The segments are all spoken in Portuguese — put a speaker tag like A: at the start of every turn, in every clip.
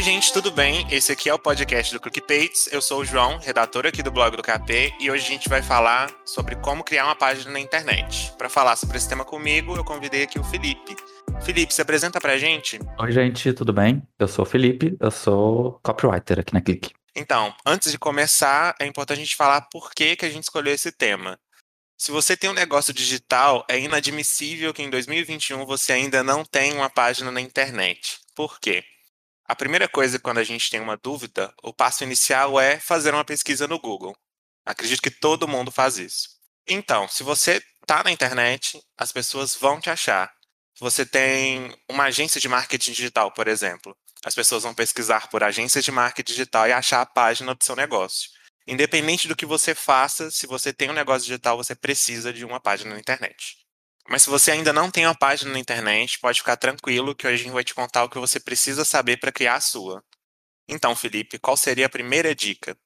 A: Oi, gente, tudo bem? Esse aqui é o podcast do ClickPages. Eu sou o João, redator aqui do blog do KP, e hoje a gente vai falar sobre como criar uma página na internet. Para falar sobre esse tema comigo, eu convidei aqui o Felipe. Felipe, se apresenta pra gente.
B: Oi, gente, tudo bem? Eu sou o Felipe, eu sou copywriter aqui na Click.
A: Então, antes de começar, é importante a gente falar por que, que a gente escolheu esse tema. Se você tem um negócio digital, é inadmissível que em 2021 você ainda não tenha uma página na internet. Por quê? A primeira coisa quando a gente tem uma dúvida, o passo inicial é fazer uma pesquisa no Google. Acredito que todo mundo faz isso. Então, se você está na internet, as pessoas vão te achar. Se você tem uma agência de marketing digital, por exemplo, as pessoas vão pesquisar por agências de marketing digital e achar a página do seu negócio. Independente do que você faça, se você tem um negócio digital, você precisa de uma página na internet. Mas se você ainda não tem uma página na internet, pode ficar tranquilo que hoje a gente vai te contar o que você precisa saber para criar a sua. Então, Felipe, qual seria a primeira dica?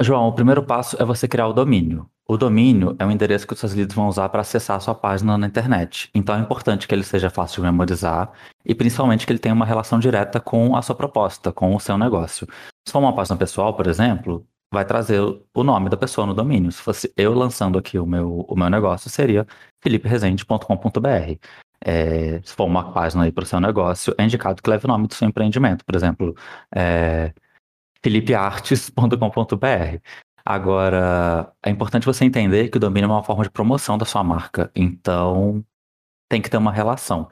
B: João, o primeiro passo é você criar o domínio. O domínio é o endereço que os seus leads vão usar para acessar a sua página na internet. Então é importante que ele seja fácil de memorizar e principalmente que ele tenha uma relação direta com a sua proposta, com o seu negócio. Se for uma página pessoal, por exemplo, vai trazer o nome da pessoa no domínio. Se fosse eu lançando aqui o meu, o meu negócio, seria feliperesende.com.br. É, se for uma página aí para o seu negócio, é indicado que leve o nome do seu empreendimento. Por exemplo, é, felipeartes.com.br. Agora, é importante você entender que o domínio é uma forma de promoção da sua marca. Então, tem que ter uma relação.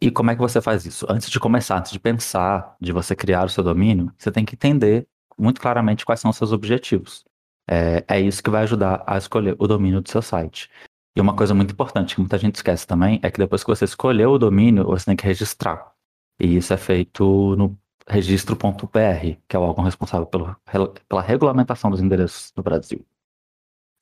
B: E como é que você faz isso? Antes de começar, antes de pensar, de você criar o seu domínio, você tem que entender muito claramente quais são os seus objetivos. É, é isso que vai ajudar a escolher o domínio do seu site. E uma coisa muito importante que muita gente esquece também é que depois que você escolheu o domínio, você tem que registrar. E isso é feito no registro.br, que é o órgão responsável pelo, pela regulamentação dos endereços no Brasil.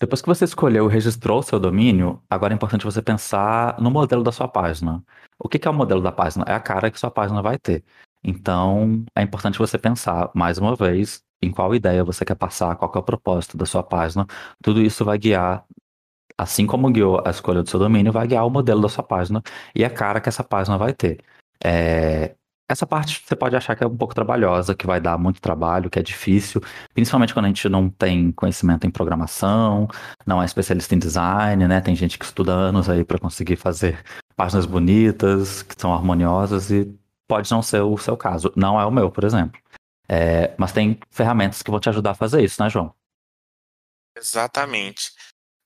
B: Depois que você escolheu e registrou seu domínio, agora é importante você pensar no modelo da sua página. O que é o modelo da página? É a cara que sua página vai ter. Então, é importante você pensar, mais uma vez, em qual ideia você quer passar, qual é o propósito da sua página. Tudo isso vai guiar, assim como guiou a escolha do seu domínio, vai guiar o modelo da sua página e a cara que essa página vai ter. É, essa parte você pode achar que é um pouco trabalhosa, que vai dar muito trabalho, que é difícil, principalmente quando a gente não tem conhecimento em programação, não é especialista em design, né? Tem gente que estuda anos aí para conseguir fazer páginas bonitas, que são harmoniosas e pode não ser o seu caso. Não é o meu, por exemplo. É, mas tem ferramentas que vão te ajudar a fazer isso, né, João?
A: Exatamente.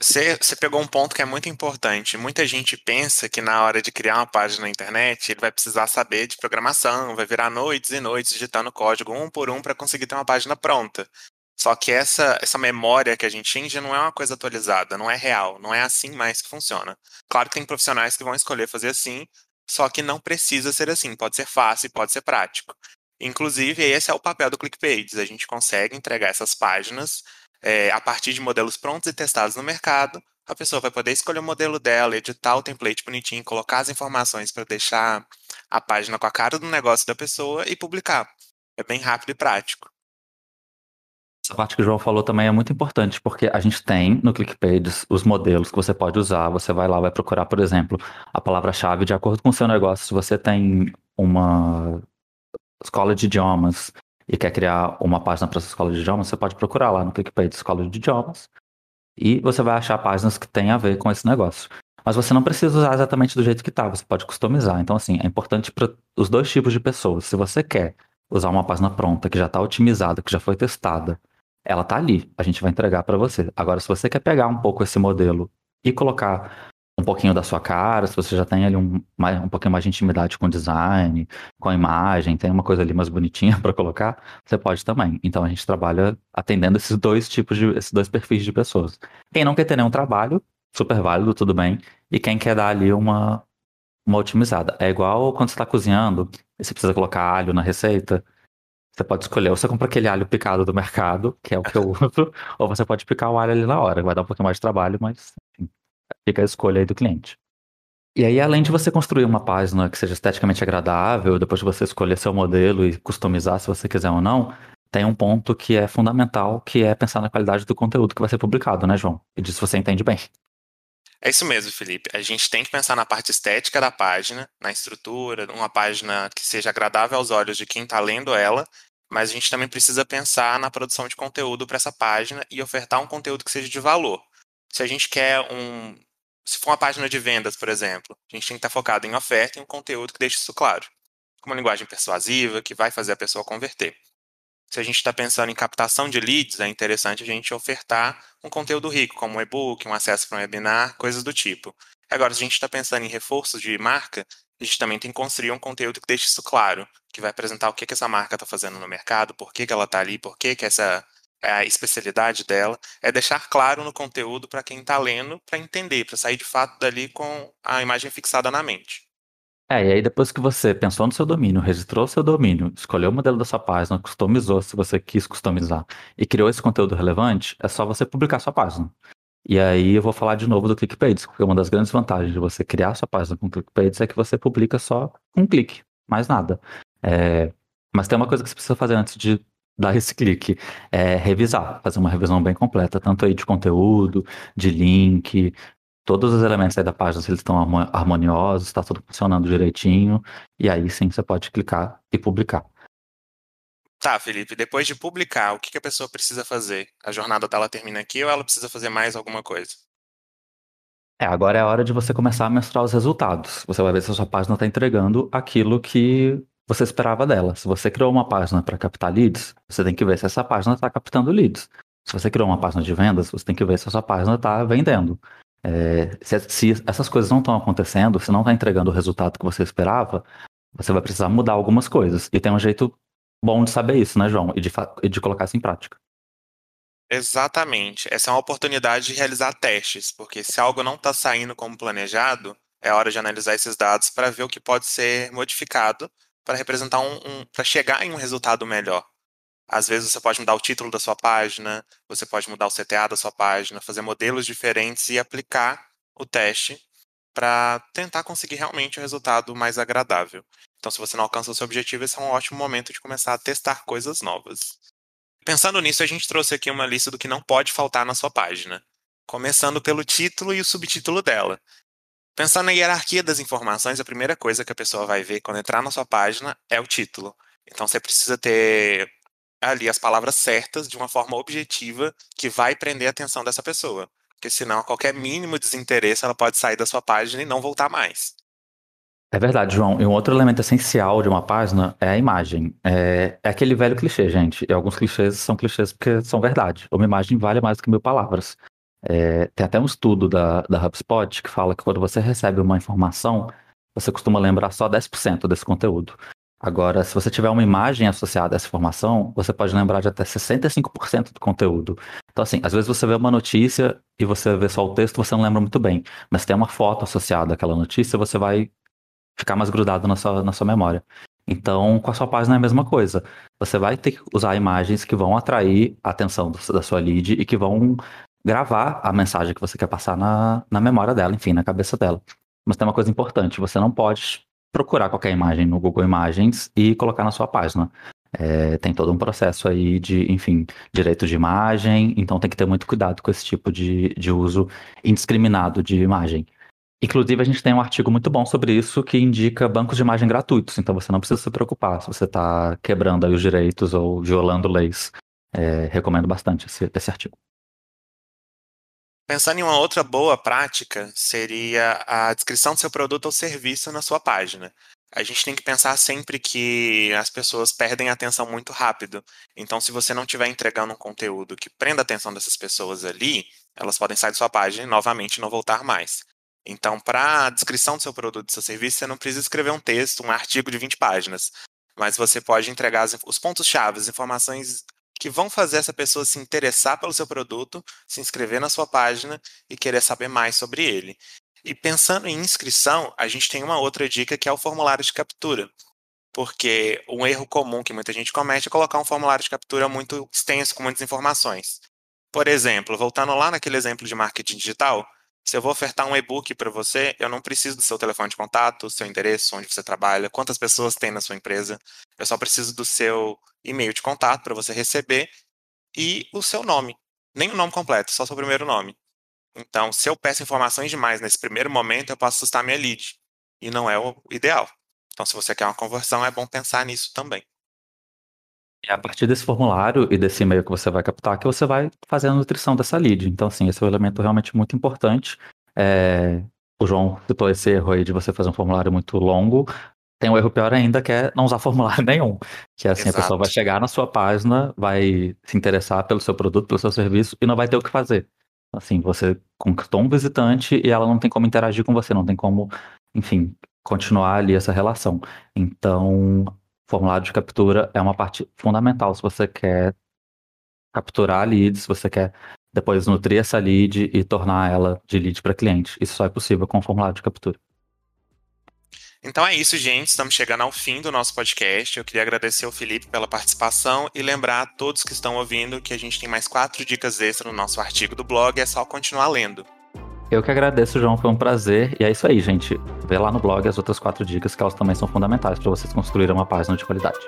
A: Você, pegou um ponto que é muito importante. Muita gente pensa que na hora de criar uma página na internet, ele vai precisar saber de programação, vai virar noites e noites digitando código um por um para conseguir ter uma página pronta. Só que essa, essa memória que a gente tinge não é uma coisa atualizada, não é real, não é assim mais que funciona. Claro que tem profissionais que vão escolher fazer assim, só que não precisa ser assim, pode ser fácil, pode ser prático. Inclusive, esse é o papel do ClickPages, a gente consegue entregar essas páginas é, a partir de modelos prontos e testados no mercado, a pessoa vai poder escolher o modelo dela, editar o template bonitinho, colocar as informações para deixar a página com a cara do negócio da pessoa e publicar. É bem rápido e prático.
B: Essa parte que o João falou também é muito importante, porque a gente tem no ClickPages os modelos que você pode usar. Você vai lá, vai procurar, por exemplo, a palavra-chave de acordo com o seu negócio. Se você tem uma escola de idiomas e quer criar uma página para essa escola de idiomas, você pode procurar lá no ClickPage Escola de Idiomas e você vai achar páginas que têm a ver com esse negócio. Mas você não precisa usar exatamente do jeito que está, você pode customizar. Então, assim, é importante para os dois tipos de pessoas. Se você quer usar uma página pronta, que já está otimizada, que já foi testada, ela está ali, a gente vai entregar para você. Agora, se você quer pegar um pouco esse modelo e colocar um pouquinho da sua cara, se você já tem ali um, mais, um pouquinho mais de intimidade com o design, com a imagem, tem uma coisa ali mais bonitinha para colocar, você pode também. Então a gente trabalha atendendo esses dois tipos de, esses dois perfis de pessoas. Quem não quer ter nenhum trabalho, super válido, tudo bem. E quem quer dar ali uma, uma otimizada. É igual quando você está cozinhando você precisa colocar alho na receita. Você pode escolher, ou você compra aquele alho picado do mercado, que é o que eu uso, ou você pode picar o alho ali na hora. Vai dar um pouquinho mais de trabalho, mas enfim, Fica a escolha aí do cliente. E aí, além de você construir uma página que seja esteticamente agradável, depois de você escolher seu modelo e customizar se você quiser ou não, tem um ponto que é fundamental, que é pensar na qualidade do conteúdo que vai ser publicado, né, João? E disso você entende bem.
A: É isso mesmo, Felipe. A gente tem que pensar na parte estética da página, na estrutura, uma página que seja agradável aos olhos de quem está lendo ela, mas a gente também precisa pensar na produção de conteúdo para essa página e ofertar um conteúdo que seja de valor. Se a gente quer um. Se for uma página de vendas, por exemplo, a gente tem que estar focado em oferta e um conteúdo que deixe isso claro. Com uma linguagem persuasiva, que vai fazer a pessoa converter. Se a gente está pensando em captação de leads, é interessante a gente ofertar um conteúdo rico, como um e-book, um acesso para um webinar, coisas do tipo. Agora, se a gente está pensando em reforços de marca, a gente também tem que construir um conteúdo que deixe isso claro, que vai apresentar o que, que essa marca está fazendo no mercado, por que, que ela está ali, por que, que essa é a especialidade dela. É deixar claro no conteúdo para quem está lendo, para entender, para sair de fato dali com a imagem fixada na mente.
B: É, e aí depois que você pensou no seu domínio, registrou o seu domínio, escolheu o modelo da sua página, customizou se você quis customizar e criou esse conteúdo relevante, é só você publicar sua página. E aí eu vou falar de novo do ClickPages, porque uma das grandes vantagens de você criar sua página com ClickPages é que você publica só um clique, mais nada. É, mas tem uma coisa que você precisa fazer antes de dar esse clique, é revisar, fazer uma revisão bem completa, tanto aí de conteúdo, de link, todos os elementos aí da página, se eles estão harmoniosos, está tudo funcionando direitinho, e aí sim você pode clicar e publicar.
A: Tá, Felipe, depois de publicar, o que, a pessoa precisa fazer? A jornada dela termina aqui ou ela precisa fazer mais alguma coisa?
B: É, agora é a hora de você começar a mensurar os resultados. Você vai ver se a sua página está entregando aquilo que você esperava dela. Se você criou uma página para captar leads, você tem que ver se essa página está captando leads. Se você criou uma página de vendas, você tem que ver se a sua página está vendendo. É, se, se, essas coisas não estão acontecendo, se não está entregando o resultado que você esperava, você vai precisar mudar algumas coisas. E tem um jeito bom de saber isso, né, João? E de, e de colocar isso em prática.
A: Exatamente. Essa é uma oportunidade de realizar testes, porque se algo não está saindo como planejado, é hora de analisar esses dados para ver o que pode ser modificado para representar um, um para chegar em um resultado melhor. Às vezes você pode mudar o título da sua página, você pode mudar o CTA da sua página, fazer modelos diferentes e aplicar o teste para tentar conseguir realmente o um resultado mais agradável. Então, se você não alcança o seu objetivo, esse é um ótimo momento de começar a testar coisas novas. Pensando nisso, a gente trouxe aqui uma lista do que não pode faltar na sua página, começando pelo título e o subtítulo dela. Pensando na hierarquia das informações, a primeira coisa que a pessoa vai ver quando entrar na sua página é o título. Então você precisa ter ali as palavras certas de uma forma objetiva que vai prender a atenção dessa pessoa. Porque senão, a qualquer mínimo desinteresse, ela pode sair da sua página e não voltar mais.
B: É verdade, João. E um outro elemento essencial de uma página é a imagem. É, é, aquele velho clichê, gente. E alguns clichês são clichês porque são verdade. Uma imagem vale mais do que mil palavras. É, tem até um estudo da, da HubSpot que fala que quando você recebe uma informação, você costuma lembrar só 10% desse conteúdo. Agora, se você tiver uma imagem associada a essa informação, você pode lembrar de até 65% do conteúdo. Então, assim, às vezes você vê uma notícia e você vê só o texto, você não lembra muito bem. Mas se tem uma foto associada àquela notícia, você vai ficar mais grudado na sua, na sua memória. Então, com a sua página é a mesma coisa. Você vai ter que usar imagens que vão atrair a atenção do, da sua lead e que vão gravar a mensagem que você quer passar na, na memória dela, enfim, na cabeça dela. Mas tem uma coisa importante: você não pode procurar qualquer imagem no Google Imagens e colocar na sua página. É, tem todo um processo aí de, enfim, direito de imagem, então tem que ter muito cuidado com esse tipo de, de uso indiscriminado de imagem. Inclusive, a gente tem um artigo muito bom sobre isso que indica bancos de imagem gratuitos, então você não precisa se preocupar se você está quebrando aí os direitos ou violando leis. É, recomendo bastante esse, esse artigo.
A: Pensando em uma outra boa prática, seria a descrição do seu produto ou serviço na sua página. A gente tem que pensar sempre que as pessoas perdem a atenção muito rápido. Então, se você não estiver entregando um conteúdo que prenda a atenção dessas pessoas ali, elas podem sair da sua página e novamente não voltar mais. Então, para a descrição do seu produto, do seu serviço, você não precisa escrever um texto, um artigo de 20 páginas. Mas você pode entregar os pontos-chave, as informações que vão fazer essa pessoa se interessar pelo seu produto, se inscrever na sua página e querer saber mais sobre ele. E pensando em inscrição, a gente tem uma outra dica que é o formulário de captura. Porque um erro comum que muita gente comete é colocar um formulário de captura muito extenso, com muitas informações. Por exemplo, voltando lá naquele exemplo de marketing digital, se eu vou ofertar um e-book para você, eu não preciso do seu telefone de contato, seu endereço, onde você trabalha, quantas pessoas tem na sua empresa. Eu só preciso do seu e-mail de contato para você receber e o seu nome. Nem o nome completo, só o seu primeiro nome. Então, se eu peço informações demais nesse primeiro momento, eu posso assustar minha lead. E não é o ideal. Então, se você quer uma conversão, é bom pensar nisso também.
B: É a partir desse formulário e desse e-mail que você vai captar que você vai fazer a nutrição dessa lead. Então, assim, esse é um elemento realmente muito importante. É... O João citou esse erro aí de você fazer um formulário muito longo. Tem um erro pior ainda que é não usar formulário nenhum. Que é assim, Exato. a pessoa vai chegar na sua página, vai se interessar pelo seu produto, pelo seu serviço e não vai ter o que fazer. Assim, você conquistou um visitante e ela não tem como interagir com você, não tem como, enfim, continuar ali essa relação. Então, formulário de captura é uma parte fundamental se você quer capturar leads, se você quer depois nutrir essa lead e tornar ela de lead para cliente. Isso só é possível com o formulário de captura.
A: Então é isso, gente. Estamos chegando ao fim do nosso podcast. Eu queria agradecer ao Felipe pela participação e lembrar a todos que estão ouvindo que a gente tem mais quatro dicas extras no nosso artigo do blog. É só continuar lendo.
B: Eu que agradeço, João, foi um prazer. E é isso aí, gente. Vê lá no blog as outras quatro dicas que elas também são fundamentais para vocês construírem uma página de qualidade.